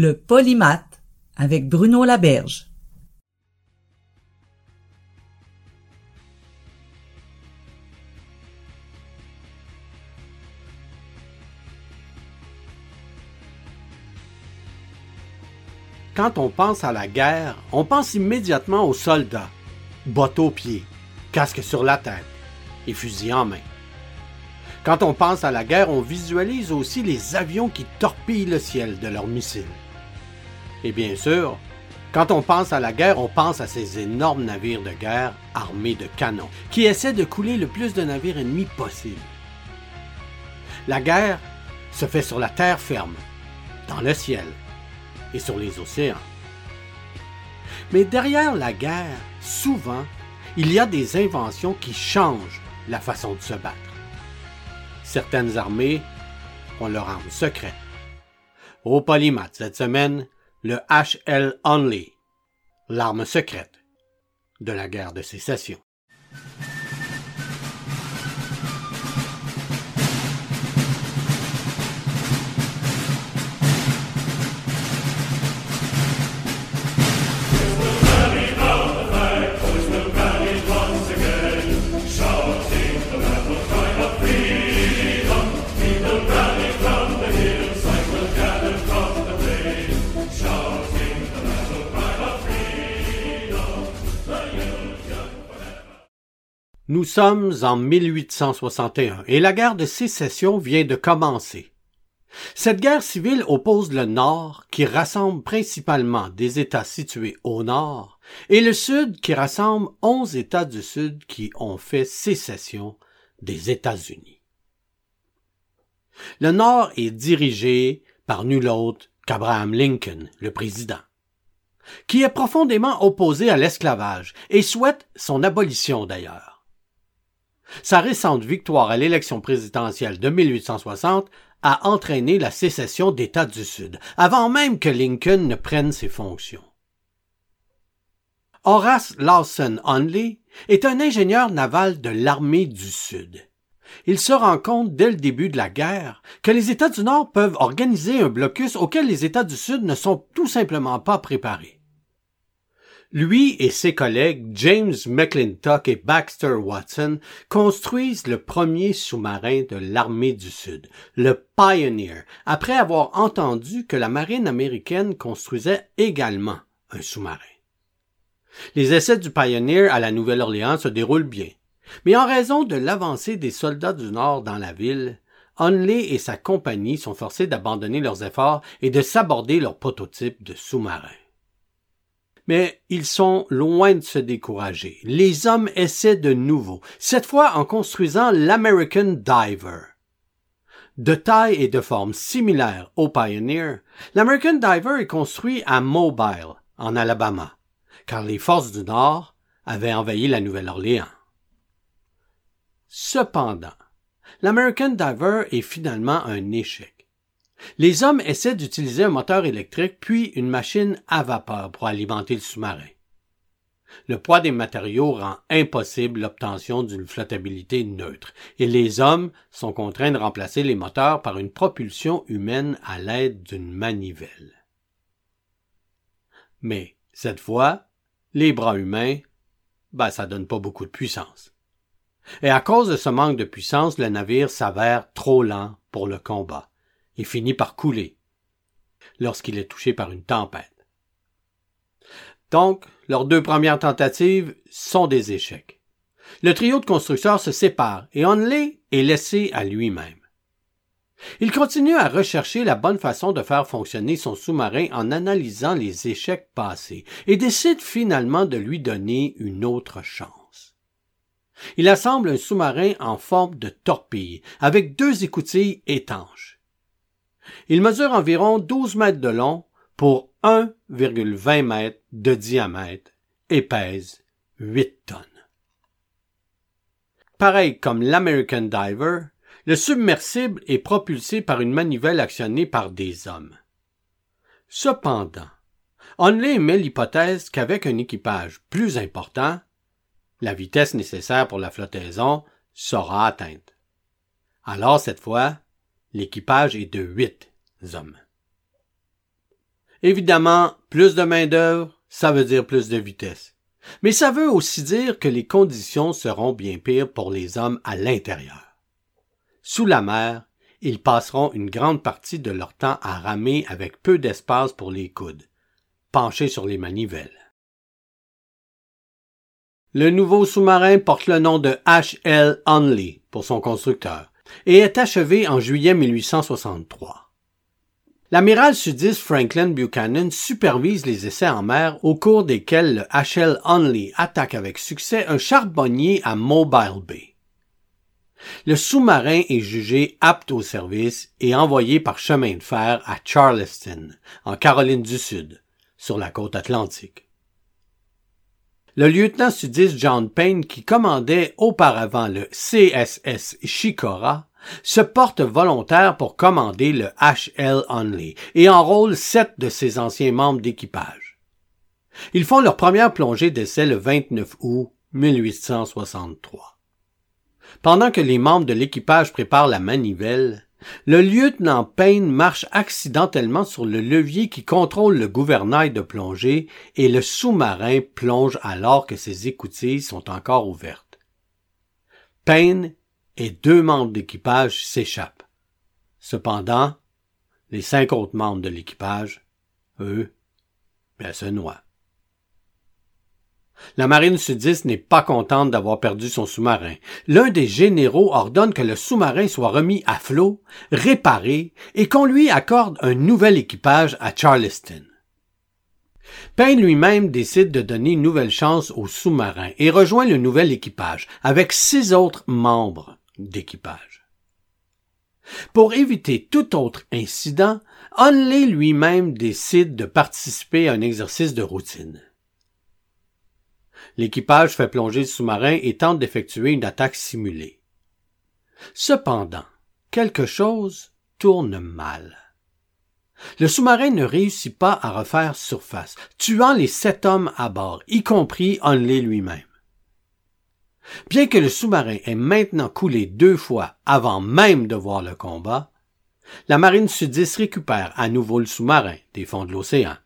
Le polymath avec Bruno Laberge. Quand on pense à la guerre, on pense immédiatement aux soldats, bottes aux pieds, casque sur la tête et fusil en main. Quand on pense à la guerre, on visualise aussi les avions qui torpillent le ciel de leurs missiles. Et bien sûr, quand on pense à la guerre, on pense à ces énormes navires de guerre armés de canons qui essaient de couler le plus de navires ennemis possible. La guerre se fait sur la terre ferme, dans le ciel et sur les océans. Mais derrière la guerre, souvent, il y a des inventions qui changent la façon de se battre. Certaines armées ont leur arme secrète. Au Polymath cette semaine, le HL Only, l'arme secrète de la guerre de sécession. Nous sommes en 1861 et la guerre de sécession vient de commencer. Cette guerre civile oppose le Nord, qui rassemble principalement des États situés au Nord, et le Sud, qui rassemble onze États du Sud qui ont fait sécession des États-Unis. Le Nord est dirigé par nul autre qu'Abraham Lincoln, le président, qui est profondément opposé à l'esclavage et souhaite son abolition d'ailleurs. Sa récente victoire à l'élection présidentielle de 1860 a entraîné la sécession d'États du Sud, avant même que Lincoln ne prenne ses fonctions. Horace Lawson Hunley est un ingénieur naval de l'armée du Sud. Il se rend compte dès le début de la guerre que les États du Nord peuvent organiser un blocus auquel les États du Sud ne sont tout simplement pas préparés. Lui et ses collègues James McClintock et Baxter Watson construisent le premier sous-marin de l'armée du Sud, le Pioneer, après avoir entendu que la marine américaine construisait également un sous-marin. Les essais du Pioneer à la Nouvelle-Orléans se déroulent bien, mais en raison de l'avancée des soldats du Nord dans la ville, Hunley et sa compagnie sont forcés d'abandonner leurs efforts et de s'aborder leur prototype de sous-marin. Mais ils sont loin de se décourager. Les hommes essaient de nouveau, cette fois en construisant l'American Diver. De taille et de forme similaires au Pioneer, l'American Diver est construit à Mobile, en Alabama, car les forces du Nord avaient envahi la Nouvelle-Orléans. Cependant, l'American Diver est finalement un échec. Les hommes essaient d'utiliser un moteur électrique puis une machine à vapeur pour alimenter le sous-marin. Le poids des matériaux rend impossible l'obtention d'une flottabilité neutre, et les hommes sont contraints de remplacer les moteurs par une propulsion humaine à l'aide d'une manivelle. Mais, cette fois, les bras humains, ben, ça donne pas beaucoup de puissance. Et à cause de ce manque de puissance, le navire s'avère trop lent pour le combat et finit par couler lorsqu'il est touché par une tempête. Donc, leurs deux premières tentatives sont des échecs. Le trio de constructeurs se sépare et Onley est laissé à lui-même. Il continue à rechercher la bonne façon de faire fonctionner son sous-marin en analysant les échecs passés et décide finalement de lui donner une autre chance. Il assemble un sous-marin en forme de torpille avec deux écoutilles étanches. Il mesure environ 12 mètres de long pour 1,20 mètres de diamètre et pèse 8 tonnes. Pareil comme l'American Diver, le submersible est propulsé par une manivelle actionnée par des hommes. Cependant, Onley émet l'hypothèse qu'avec un équipage plus important, la vitesse nécessaire pour la flottaison sera atteinte. Alors cette fois, l'équipage est de huit hommes. Évidemment, plus de main-d'œuvre, ça veut dire plus de vitesse. Mais ça veut aussi dire que les conditions seront bien pires pour les hommes à l'intérieur. Sous la mer, ils passeront une grande partie de leur temps à ramer avec peu d'espace pour les coudes, penchés sur les manivelles. Le nouveau sous-marin porte le nom de H.L. Onley pour son constructeur et est achevé en juillet 1863. L'amiral sudiste Franklin Buchanan supervise les essais en mer au cours desquels le H.L. Onley attaque avec succès un charbonnier à Mobile Bay. Le sous-marin est jugé apte au service et envoyé par chemin de fer à Charleston, en Caroline du Sud, sur la côte atlantique. Le lieutenant sudiste John Payne, qui commandait auparavant le CSS Chicora, se porte volontaire pour commander le HL Onley et enrôle sept de ses anciens membres d'équipage. Ils font leur première plongée d'essai le 29 août 1863. Pendant que les membres de l'équipage préparent la manivelle, le lieutenant Payne marche accidentellement sur le levier qui contrôle le gouvernail de plongée et le sous-marin plonge alors que ses écoutilles sont encore ouvertes. Payne et deux membres d'équipage s'échappent. Cependant, les cinq autres membres de l'équipage, eux, ben, se noient. La marine sudiste n'est pas contente d'avoir perdu son sous-marin. L'un des généraux ordonne que le sous-marin soit remis à flot, réparé et qu'on lui accorde un nouvel équipage à Charleston. Payne lui-même décide de donner une nouvelle chance au sous-marin et rejoint le nouvel équipage avec six autres membres d'équipage. Pour éviter tout autre incident, Hunley lui-même décide de participer à un exercice de routine. L'équipage fait plonger le sous-marin et tente d'effectuer une attaque simulée. Cependant, quelque chose tourne mal. Le sous-marin ne réussit pas à refaire surface, tuant les sept hommes à bord, y compris Hunley lui-même. Bien que le sous-marin ait maintenant coulé deux fois avant même de voir le combat, la marine sudiste récupère à nouveau le sous-marin des fonds de l'océan,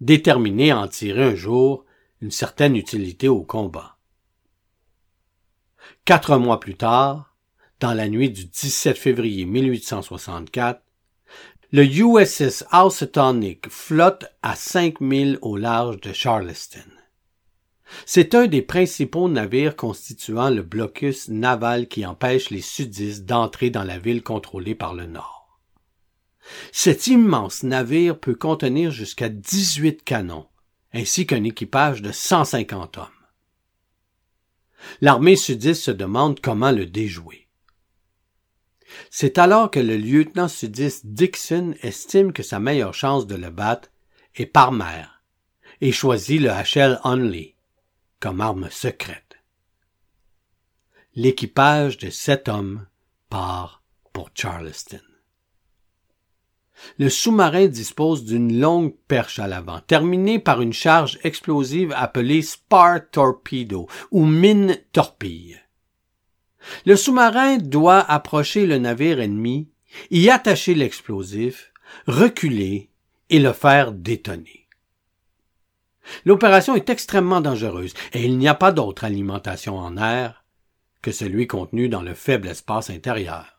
déterminée à en tirer un jour une certaine utilité au combat. Quatre mois plus tard, dans la nuit du 17 février 1864, le USS Housatonic flotte à 5000 au large de Charleston. C'est un des principaux navires constituant le blocus naval qui empêche les sudistes d'entrer dans la ville contrôlée par le Nord. Cet immense navire peut contenir jusqu'à 18 canons, ainsi qu'un équipage de 150 hommes. L'armée sudiste se demande comment le déjouer. C'est alors que le lieutenant sudiste Dixon estime que sa meilleure chance de le battre est par mer et choisit le HL Only comme arme secrète. L'équipage de sept hommes part pour Charleston. Le sous-marin dispose d'une longue perche à l'avant, terminée par une charge explosive appelée spar torpedo ou mine torpille. Le sous-marin doit approcher le navire ennemi, y attacher l'explosif, reculer et le faire détonner. L'opération est extrêmement dangereuse et il n'y a pas d'autre alimentation en air que celui contenu dans le faible espace intérieur.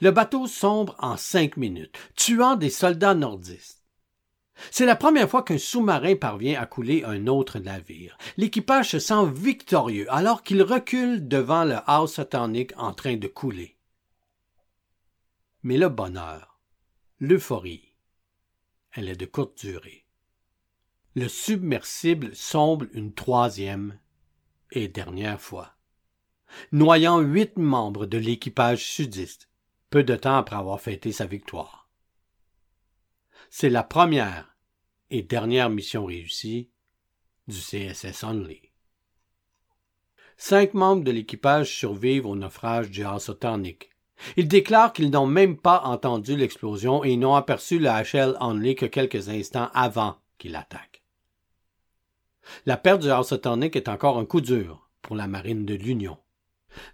Le bateau sombre en cinq minutes, tuant des soldats nordistes. C'est la première fois qu'un sous-marin parvient à couler un autre navire. L'équipage se sent victorieux alors qu'il recule devant le Housatonic en train de couler. Mais le bonheur, l'euphorie, elle est de courte durée. Le submersible sombre une troisième et dernière fois, noyant huit membres de l'équipage sudiste, peu de temps après avoir fêté sa victoire. C'est la première et dernière mission réussie du CSS Only. Cinq membres de l'équipage survivent au naufrage du Housatonic. Ils déclarent qu'ils n'ont même pas entendu l'explosion et n'ont aperçu le HL Only que quelques instants avant qu'il attaque. La perte du Housatonic est encore un coup dur pour la marine de l'Union.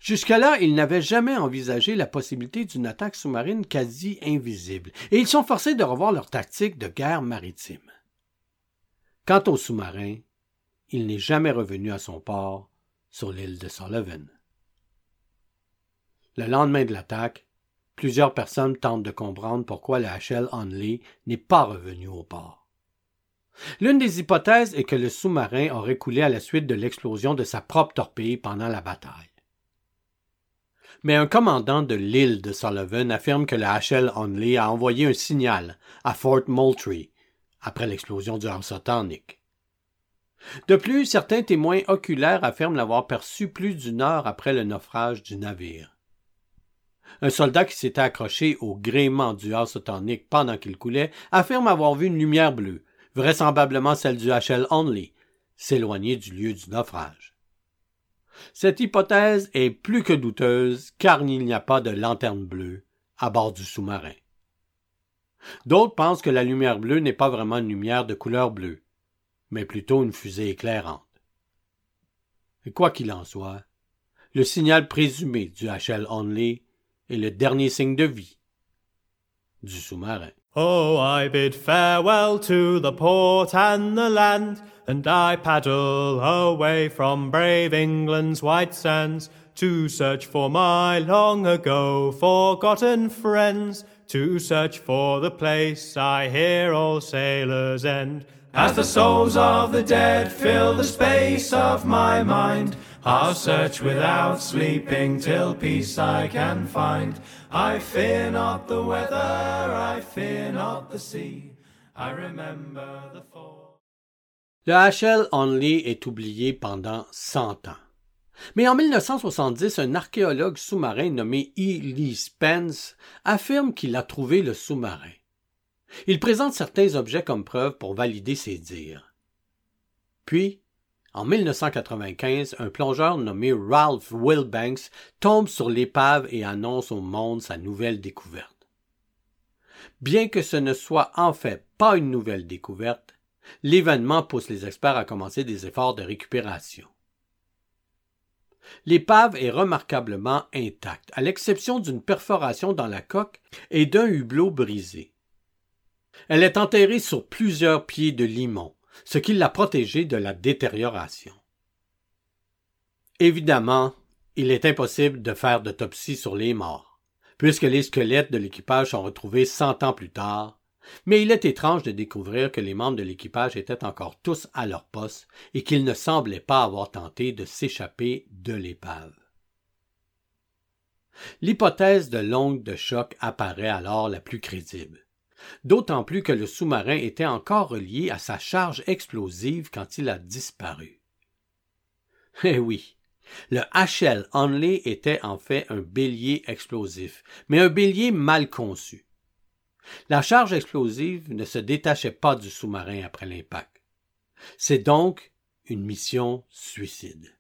Jusque-là, ils n'avaient jamais envisagé la possibilité d'une attaque sous-marine quasi invisible, et ils sont forcés de revoir leur tactique de guerre maritime. Quant au sous-marin, il n'est jamais revenu à son port sur l'île de Sullivan. Le lendemain de l'attaque, plusieurs personnes tentent de comprendre pourquoi le HL Onley n'est pas revenu au port. L'une des hypothèses est que le sous-marin aurait coulé à la suite de l'explosion de sa propre torpille pendant la bataille. Mais un commandant de l'île de Sullivan affirme que le HL Onley a envoyé un signal à Fort Moultrie après l'explosion du Housatonic. De plus, certains témoins oculaires affirment l'avoir perçu plus d'une heure après le naufrage du navire. Un soldat qui s'était accroché au gréement du Housatonic pendant qu'il coulait affirme avoir vu une lumière bleue, vraisemblablement celle du HL Only, s'éloigner du lieu du naufrage. Cette hypothèse est plus que douteuse car il n'y a pas de lanterne bleue à bord du sous-marin. D'autres pensent que la lumière bleue n'est pas vraiment une lumière de couleur bleue, mais plutôt une fusée éclairante. Quoi qu'il en soit, le signal présumé du HL Only est le dernier signe de vie du sous-marin. Oh, I bid farewell to the port and the land, and I paddle away from brave England's white sands to search for my long ago forgotten friends, to search for the place I hear all sailors end. As the souls of the dead fill the space of my mind, I'll search without sleeping till peace I can find. I fear not the weather, I fear not the sea. I remember the fall. Le HL Only est oublié pendant 100 ans. Mais en 1970, un archéologue sous-marin nommé E. Lee Spence affirme qu'il a trouvé le sous-marin. Il présente certains objets comme preuve pour valider ses dires. Puis, en 1995, un plongeur nommé Ralph Wilbanks tombe sur l'épave et annonce au monde sa nouvelle découverte. Bien que ce ne soit en fait pas une nouvelle découverte, l'événement pousse les experts à commencer des efforts de récupération. L'épave est remarquablement intacte, à l'exception d'une perforation dans la coque et d'un hublot brisé. Elle est enterrée sur plusieurs pieds de limon, ce qui l'a protégée de la détérioration. Évidemment, il est impossible de faire d'autopsie sur les morts, puisque les squelettes de l'équipage sont retrouvés cent ans plus tard, mais il est étrange de découvrir que les membres de l'équipage étaient encore tous à leur poste et qu'ils ne semblaient pas avoir tenté de s'échapper de l'épave. L'hypothèse de l'ongle de choc apparaît alors la plus crédible d'autant plus que le sous-marin était encore relié à sa charge explosive quand il a disparu. Eh oui, le HL Only était en fait un bélier explosif, mais un bélier mal conçu. La charge explosive ne se détachait pas du sous-marin après l'impact. C'est donc une mission suicide.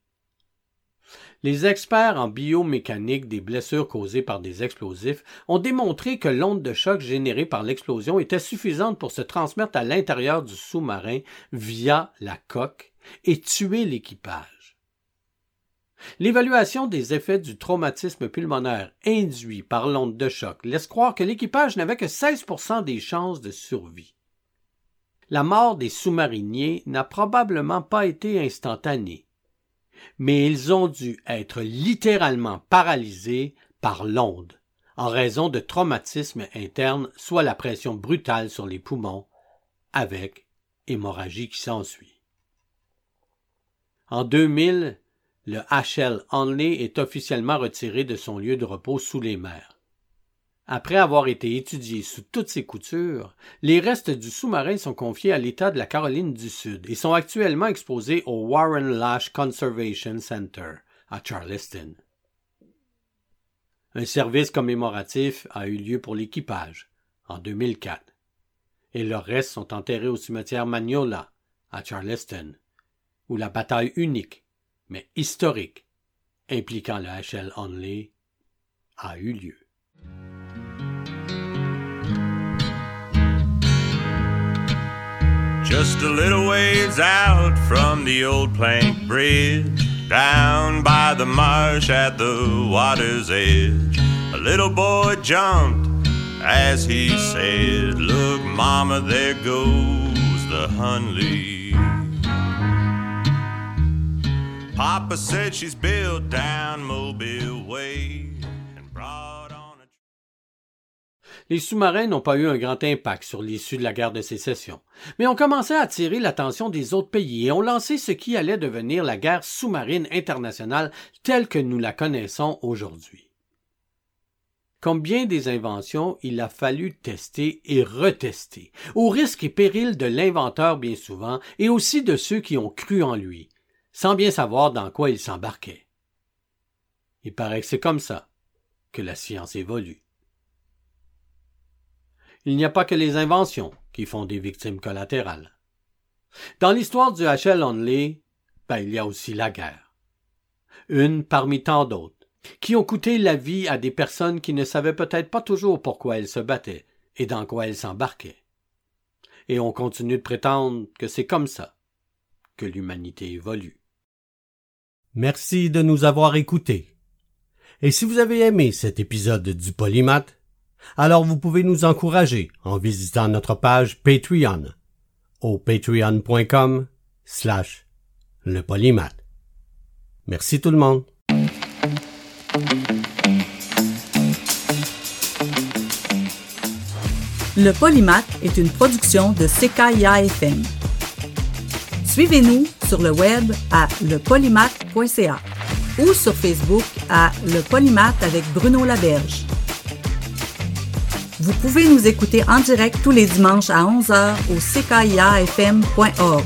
Les experts en biomécanique des blessures causées par des explosifs ont démontré que l'onde de choc générée par l'explosion était suffisante pour se transmettre à l'intérieur du sous-marin via la coque et tuer l'équipage. L'évaluation des effets du traumatisme pulmonaire induit par l'onde de choc laisse croire que l'équipage n'avait que 16% des chances de survie. La mort des sous-mariniers n'a probablement pas été instantanée mais ils ont dû être littéralement paralysés par l'onde, en raison de traumatisme interne, soit la pression brutale sur les poumons, avec hémorragie qui s'ensuit. En 2000, le HL Only est officiellement retiré de son lieu de repos sous les mers. Après avoir été étudié sous toutes ses coutures, les restes du sous-marin sont confiés à l'État de la Caroline du Sud et sont actuellement exposés au Warren Lash Conservation Center à Charleston. Un service commémoratif a eu lieu pour l'équipage en 2004 et leurs restes sont enterrés au cimetière Magnola à Charleston, où la bataille unique, mais historique, impliquant le HL Only, a eu lieu. Just a little ways out from the old plank bridge, down by the marsh at the water's edge, a little boy jumped as he said, Look, Mama, there goes the Hunley. Papa said she's built down Mobile Way les sous-marins n'ont pas eu un grand impact sur l'issue de la guerre de sécession, mais ont commencé à attirer l'attention des autres pays et ont lancé ce qui allait devenir la guerre sous-marine internationale telle que nous la connaissons aujourd'hui. Comme bien des inventions, il a fallu tester et retester, au risque et péril de l'inventeur bien souvent, et aussi de ceux qui ont cru en lui, sans bien savoir dans quoi il s'embarquait. Il paraît que c'est comme ça que la science évolue. Il n'y a pas que les inventions qui font des victimes collatérales. Dans l'histoire du HL Only, ben, il y a aussi la guerre. Une parmi tant d'autres, qui ont coûté la vie à des personnes qui ne savaient peut-être pas toujours pourquoi elles se battaient et dans quoi elles s'embarquaient. Et on continue de prétendre que c'est comme ça que l'humanité évolue. Merci de nous avoir écoutés. Et si vous avez aimé cet épisode du Polymath, alors vous pouvez nous encourager en visitant notre page Patreon au patreon.com slash le polymath. Merci tout le monde. Le Polymath est une production de CKIA FM. Suivez-nous sur le web à lepolymath.ca ou sur Facebook à Le Polymath avec Bruno Laberge. Vous pouvez nous écouter en direct tous les dimanches à 11h au ckiafm.org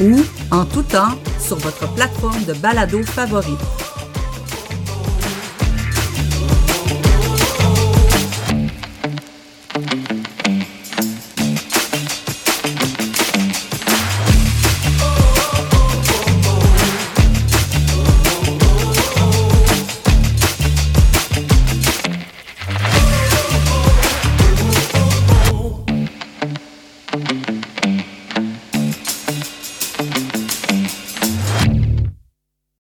ou en tout temps sur votre plateforme de balado favorite.